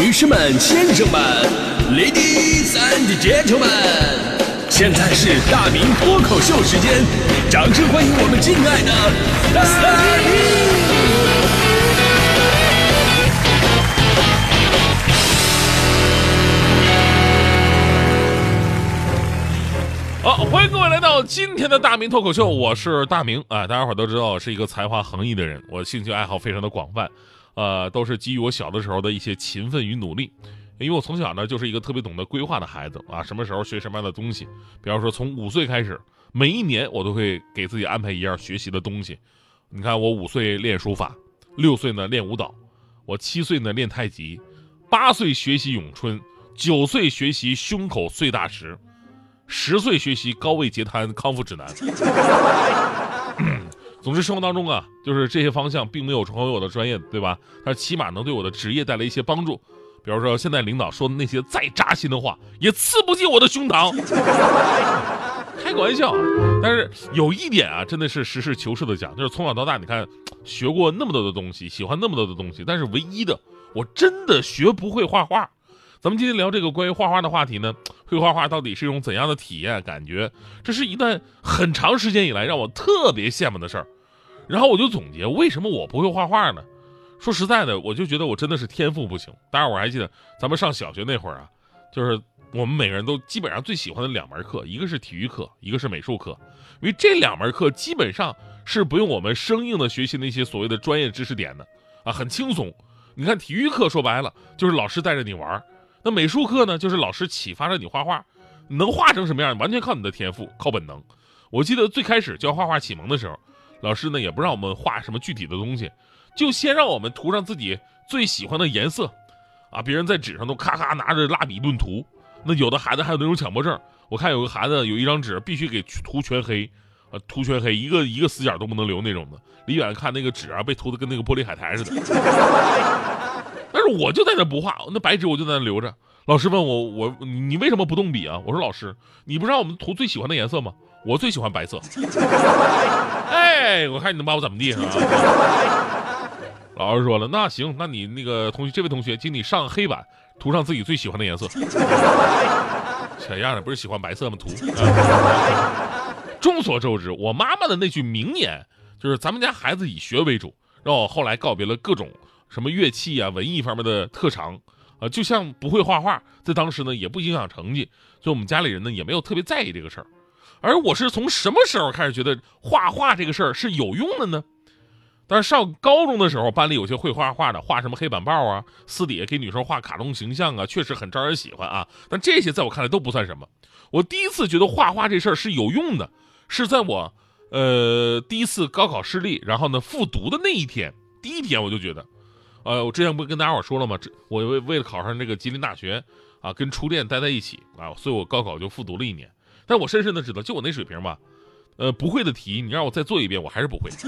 女士们、先生们，Ladies and Gentlemen，现在是大明脱口秀时间，掌声欢迎我们敬爱的大明！好，欢迎各位来到今天的大明脱口秀，我是大明啊。大家伙都知道我是一个才华横溢的人，我兴趣爱好非常的广泛，呃，都是基于我小的时候的一些勤奋与努力。因为我从小呢就是一个特别懂得规划的孩子啊，什么时候学什么样的东西。比方说从五岁开始，每一年我都会给自己安排一样学习的东西。你看，我五岁练书法，六岁呢练舞蹈，我七岁呢练太极，八岁学习咏春，九岁学习胸口碎大石。十岁学习高位截瘫康复指南。总之，生活当中啊，就是这些方向并没有成为我的专业，对吧？但是起码能对我的职业带来一些帮助。比如说，现在领导说的那些再扎心的话，也刺不进我的胸膛。开个玩笑，但是有一点啊，真的是实事求是的讲，就是从小到大，你看学过那么多的东西，喜欢那么多的东西，但是唯一的，我真的学不会画画。咱们今天聊这个关于画画的话题呢，会画画到底是一种怎样的体验感觉？这是一段很长时间以来让我特别羡慕的事儿。然后我就总结，为什么我不会画画呢？说实在的，我就觉得我真的是天赋不行。当然，我还记得咱们上小学那会儿啊，就是我们每个人都基本上最喜欢的两门课，一个是体育课，一个是美术课。因为这两门课基本上是不用我们生硬的学习那些所谓的专业知识点的啊，很轻松。你看体育课说白了就是老师带着你玩。那美术课呢，就是老师启发着你画画，能画成什么样，完全靠你的天赋，靠本能。我记得最开始教画画启蒙的时候，老师呢也不让我们画什么具体的东西，就先让我们涂上自己最喜欢的颜色，啊，别人在纸上都咔咔拿着蜡笔论涂。那有的孩子还有那种强迫症，我看有个孩子有一张纸必须给涂全黑，啊，涂全黑，一个一个死角都不能留那种的。离远看那个纸啊，被涂的跟那个玻璃海苔似的。但是我就在那不画，那白纸我就在那留着。老师问我，我你为什么不动笔啊？我说老师，你不是让我们涂最喜欢的颜色吗？我最喜欢白色。哎，我看你能把我怎么地啊？老师说了，那行，那你那个同学，这位同学，请你上黑板涂上自己最喜欢的颜色。小样的？不是喜欢白色吗？涂。众所周知，我妈妈的那句名言就是：“咱们家孩子以学为主。”让我后来告别了各种。什么乐器啊，文艺方面的特长，啊，就像不会画画，在当时呢也不影响成绩，所以我们家里人呢也没有特别在意这个事儿。而我是从什么时候开始觉得画画这个事儿是有用的呢？但是上高中的时候，班里有些会画画的，画什么黑板报啊，私底下给女生画卡通形象啊，确实很招人喜欢啊。但这些在我看来都不算什么。我第一次觉得画画这事儿是有用的，是在我呃第一次高考失利，然后呢复读的那一天，第一天我就觉得。呃，我之前不是跟大家伙说了吗？这我为为了考上这个吉林大学啊，跟初恋待在一起啊，所以我高考就复读了一年。但我深深的知道，就我那水平吧，呃，不会的题你让我再做一遍，我还是不会。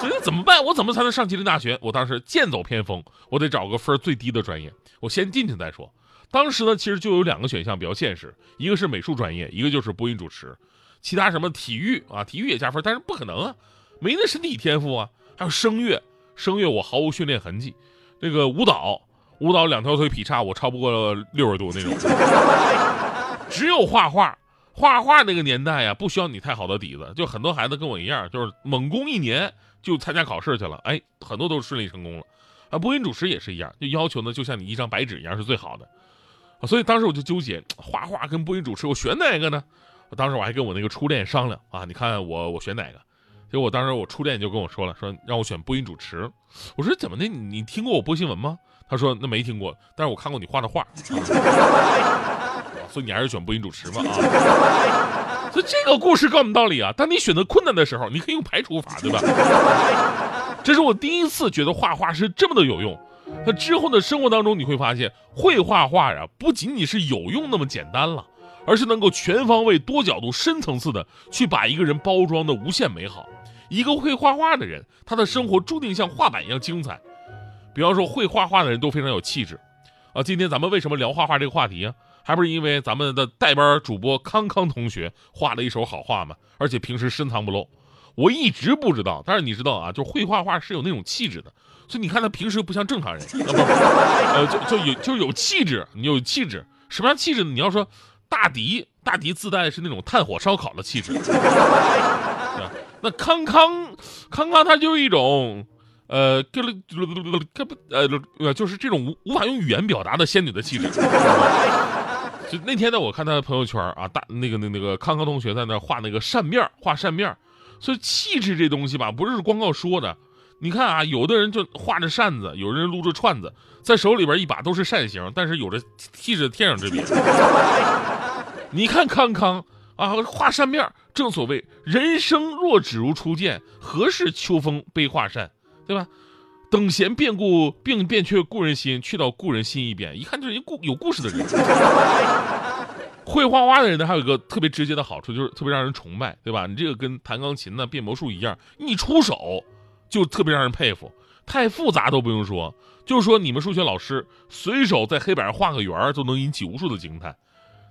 所以怎么办？我怎么才能上吉林大学？我当时剑走偏锋，我得找个分最低的专业，我先进去再说。当时呢，其实就有两个选项比较现实，一个是美术专业，一个就是播音主持，其他什么体育啊，体育也加分，但是不可能啊，没那身体天赋啊，还有声乐。声乐我毫无训练痕迹，那个舞蹈舞蹈两条腿劈叉，我超不过六十度那种。只有画画，画画那个年代呀，不需要你太好的底子，就很多孩子跟我一样，就是猛攻一年就参加考试去了，哎，很多都顺利成功了。啊，播音主持也是一样，就要求呢，就像你一张白纸一样是最好的。所以当时我就纠结，画画跟播音主持，我选哪个呢？当时我还跟我那个初恋商量啊，你看我我选哪个？结果当时我初恋就跟我说了，说让我选播音主持。我说怎么的？你听过我播新闻吗？他说那没听过，但是我看过你画的画。所以你还是选播音主持吧啊！所以这个故事告诉我们道理啊：当你选择困难的时候，你可以用排除法，对吧？这是我第一次觉得画画是这么的有用。那之后的生活当中，你会发现会画画呀，不仅仅是有用那么简单了。而是能够全方位、多角度、深层次的去把一个人包装的无限美好。一个会画画的人，他的生活注定像画板一样精彩。比方说，会画画的人都非常有气质。啊，今天咱们为什么聊画画这个话题啊？还不是因为咱们的代班主播康康同学画了一手好画吗？而且平时深藏不露。我一直不知道，但是你知道啊，就会画画是有那种气质的。所以你看他平时不像正常人，啊不，呃，就就有就有气质，你有气质，什么样气质呢？你要说大迪，大迪自带是那种炭火烧烤的气质，那康康，康康他就是一种，呃，跟了，呃，就是这种无无法用语言表达的仙女的气质。就那天呢，我看他的朋友圈啊，大那个那那个康康同学在那画那个扇面画扇面所以气质这东西吧，不是光靠说的。你看啊，有的人就画着扇子，有人撸着串子，在手里边一把都是扇形，但是有着气质天壤之别。你看康康啊，画扇面正所谓人生若只如初见，何事秋风悲画扇，对吧？等闲变故，并变却故人心，去到故人心一边，一看就是一故有故事的人。会画画的人呢，还有一个特别直接的好处，就是特别让人崇拜，对吧？你这个跟弹钢琴呢、变魔术一样，一出手。就特别让人佩服，太复杂都不用说，就是说你们数学老师随手在黑板上画个圆儿，都能引起无数的惊叹，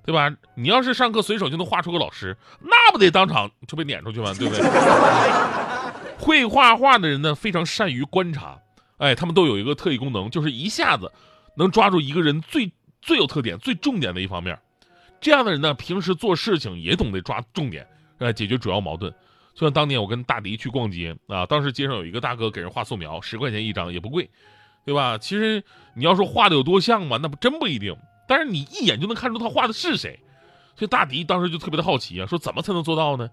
对吧？你要是上课随手就能画出个老师，那不得当场就被撵出去吗？对不对？会画画的人呢，非常善于观察，哎，他们都有一个特异功能，就是一下子能抓住一个人最最有特点、最重点的一方面。这样的人呢，平时做事情也懂得抓重点，呃，解决主要矛盾。就像当年我跟大迪去逛街啊，当时街上有一个大哥给人画素描，十块钱一张也不贵，对吧？其实你要说画的有多像嘛，那不真不一定。但是你一眼就能看出他画的是谁，所以大迪当时就特别的好奇啊，说怎么才能做到呢？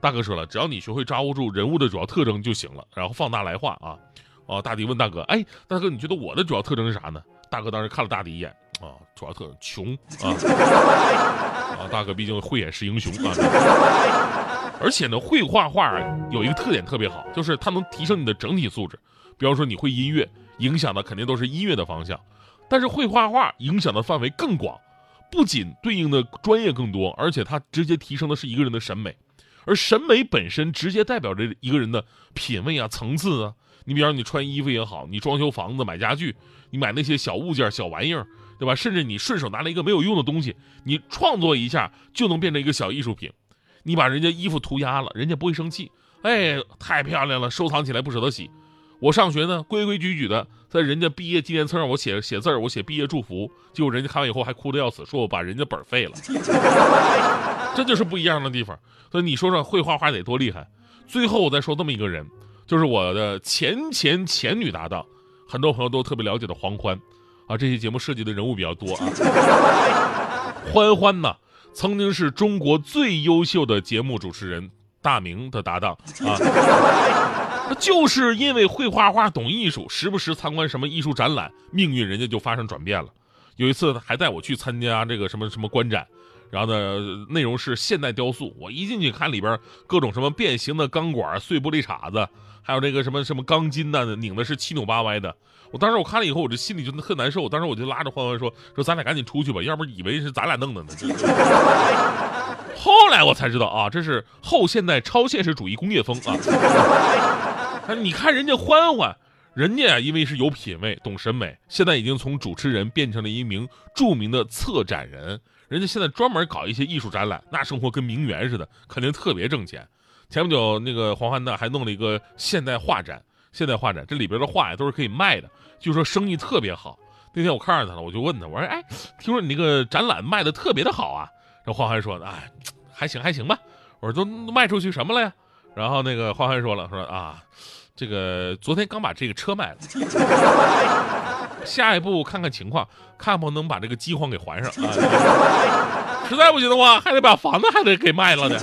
大哥说了，只要你学会抓握住人物的主要特征就行了，然后放大来画啊。哦，大迪问大哥，哎，大哥你觉得我的主要特征是啥呢？大哥当时看了大迪一眼啊，主要特征穷啊啊，大哥毕竟慧眼识英雄啊。而且呢，会画画有一个特点特别好，就是它能提升你的整体素质。比方说，你会音乐，影响的肯定都是音乐的方向；但是会画画影响的范围更广，不仅对应的专业更多，而且它直接提升的是一个人的审美。而审美本身直接代表着一个人的品味啊、层次啊。你比方你穿衣服也好，你装修房子、买家具，你买那些小物件、小玩意儿，对吧？甚至你顺手拿了一个没有用的东西，你创作一下就能变成一个小艺术品。你把人家衣服涂鸦了，人家不会生气。哎，太漂亮了，收藏起来不舍得洗。我上学呢，规规矩矩的，在人家毕业纪念册上我写写字儿，我写毕业祝福。结果人家看完以后还哭得要死，说我把人家本废了。这就是不一样的地方。所以你说说会画画得多厉害？最后我再说这么一个人，就是我的前前前女搭档，很多朋友都特别了解的黄欢。啊，这期节目涉及的人物比较多啊。欢欢呢？曾经是中国最优秀的节目主持人大明的搭档啊，就是因为会画画、懂艺术，时不时参观什么艺术展览，命运人家就发生转变了。有一次还带我去参加这个什么什么观展，然后呢，内容是现代雕塑。我一进去看里边各种什么变形的钢管、碎玻璃碴子，还有这个什么什么钢筋呢，拧的是七扭八歪的。我当时我看了以后，我这心里就特难受。当时我就拉着欢欢说：“说咱俩赶紧出去吧，要不以为是咱俩弄的呢。”后来我才知道啊，这是后现代超现实主义工业风啊！你看人家欢欢，人家因为是有品位、懂审美，现在已经从主持人变成了一名著名的策展人。人家现在专门搞一些艺术展览，那生活跟名媛似的，肯定特别挣钱。前不久那个黄欢呢，还弄了一个现代画展。现代画展，这里边的画呀都是可以卖的，据说生意特别好。那天我看着他了，我就问他，我说：“哎，听说你那个展览卖的特别的好啊？”这黄欢说：“哎，还行还行吧。”我说：“都卖出去什么了呀？”然后那个欢欢说了：“说啊，这个昨天刚把这个车卖了，下一步看看情况，看不能把这个饥荒给还上啊。实在不行的话，还得把房子还得给卖了呢。”